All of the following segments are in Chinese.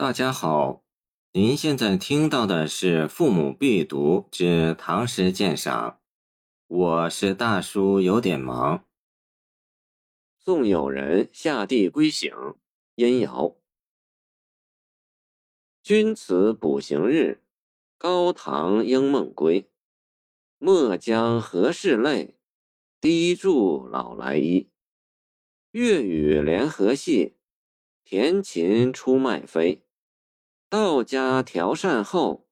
大家好，您现在听到的是《父母必读之唐诗鉴赏》，我是大叔，有点忙。送友人下地归省，殷尧。君辞补行日，高堂应梦归。莫将何事泪，低柱老来衣。月与连河细，田禽出麦飞。道家调善后，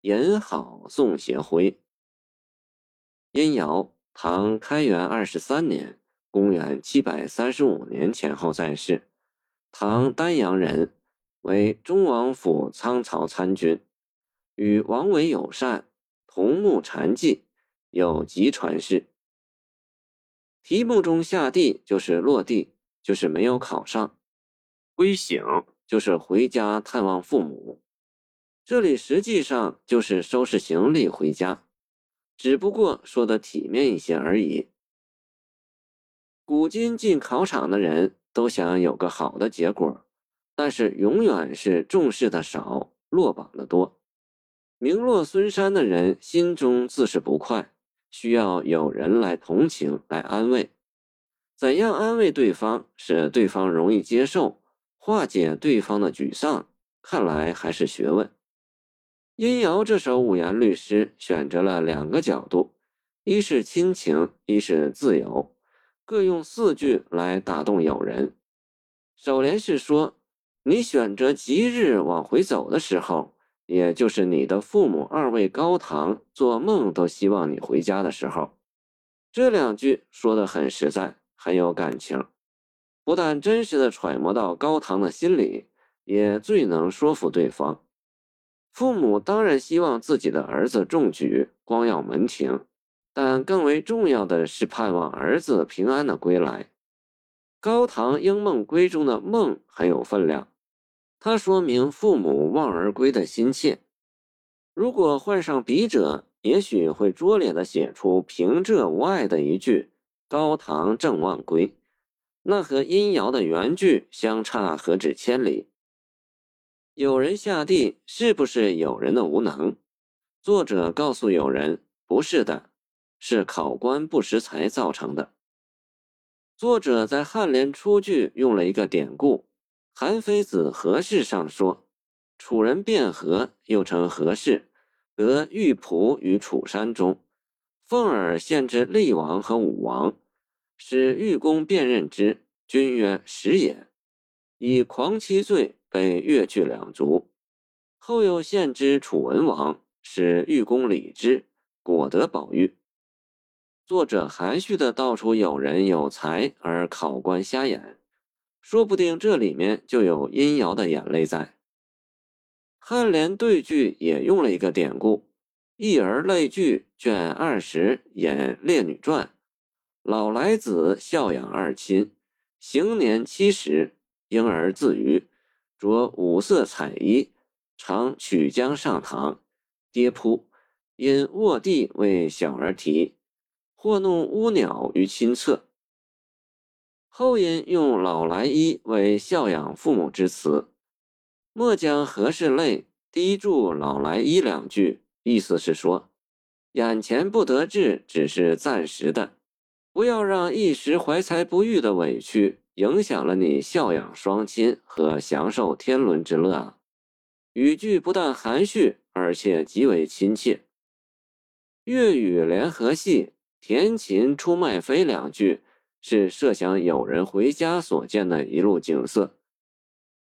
引好送斜晖。殷尧，唐开元二十三年（公元七百三十五年）前后在世，唐丹阳人，为中王府仓曹参军，与王维友善，同沐禅寂，有集传世。题目中下地就是落地，就是没有考上，归省。就是回家探望父母，这里实际上就是收拾行李回家，只不过说的体面一些而已。古今进考场的人都想有个好的结果，但是永远是重视的少，落榜的多。名落孙山的人心中自是不快，需要有人来同情、来安慰。怎样安慰对方，使对方容易接受？化解对方的沮丧，看来还是学问。殷尧这首五言律诗选择了两个角度，一是亲情，一是自由，各用四句来打动友人。首联是说：“你选择吉日往回走的时候，也就是你的父母二位高堂做梦都希望你回家的时候。”这两句说的很实在，很有感情。不但真实的揣摩到高堂的心里，也最能说服对方。父母当然希望自己的儿子中举，光耀门庭，但更为重要的是盼望儿子平安的归来。高堂应梦归中的“梦”很有分量，它说明父母望而归的心切。如果换上笔者，也许会拙劣的写出平仄无碍的一句“高堂正望归”。那和殷尧的原句相差何止千里？有人下地，是不是有人的无能？作者告诉友人，不是的，是考官不识才造成的。作者在颔联出句用了一个典故，《韩非子·何氏》上说，楚人卞和，又称何氏，得玉璞于楚山中，奉而献之厉王和武王。使玉公辨认之，君曰：“实也。”以狂妻罪被越去两族。后又献之楚文王，使玉公礼之，果得宝玉。作者含蓄的道出有人有才，而考官瞎眼，说不定这里面就有殷尧的眼泪在。颔联对句也用了一个典故，《一儿泪句》卷二十引《列女传》。老来子孝养二亲，行年七十，婴儿自娱，着五色彩衣，常曲江上堂，跌扑，因卧地为小儿啼，或弄乌鸟于亲侧。后因用老来衣为孝养父母之词，莫将何事泪滴注老来衣两句，意思是说，眼前不得志只是暂时的。不要让一时怀才不遇的委屈影响了你孝养双亲和享受天伦之乐啊！语句不但含蓄，而且极为亲切。粤语联合戏“田琴出卖飞”两句是设想友人回家所见的一路景色。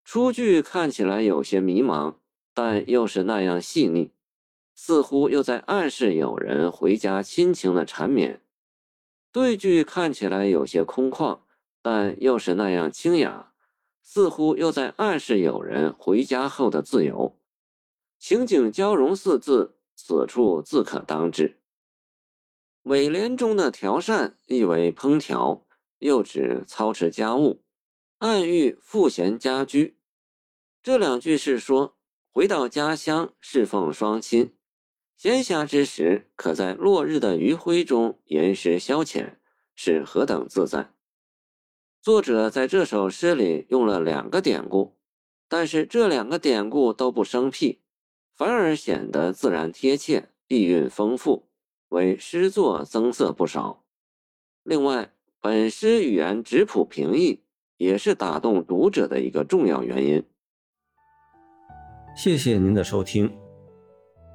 出句看起来有些迷茫，但又是那样细腻，似乎又在暗示友人回家亲情的缠绵。对句看起来有些空旷，但又是那样清雅，似乎又在暗示有人回家后的自由。情景交融四字，此处自可当之。尾联中的调膳意为烹调，又指操持家务，暗喻赋闲家居。这两句是说回到家乡侍奉双亲。闲暇之时，可在落日的余晖中吟诗消遣，是何等自在！作者在这首诗里用了两个典故：但是这两个典故都不生僻，反而显得自然贴切，意蕴丰富，为诗作增色不少。另外，本诗语言质朴平易，也是打动读者的一个重要原因。谢谢您的收听，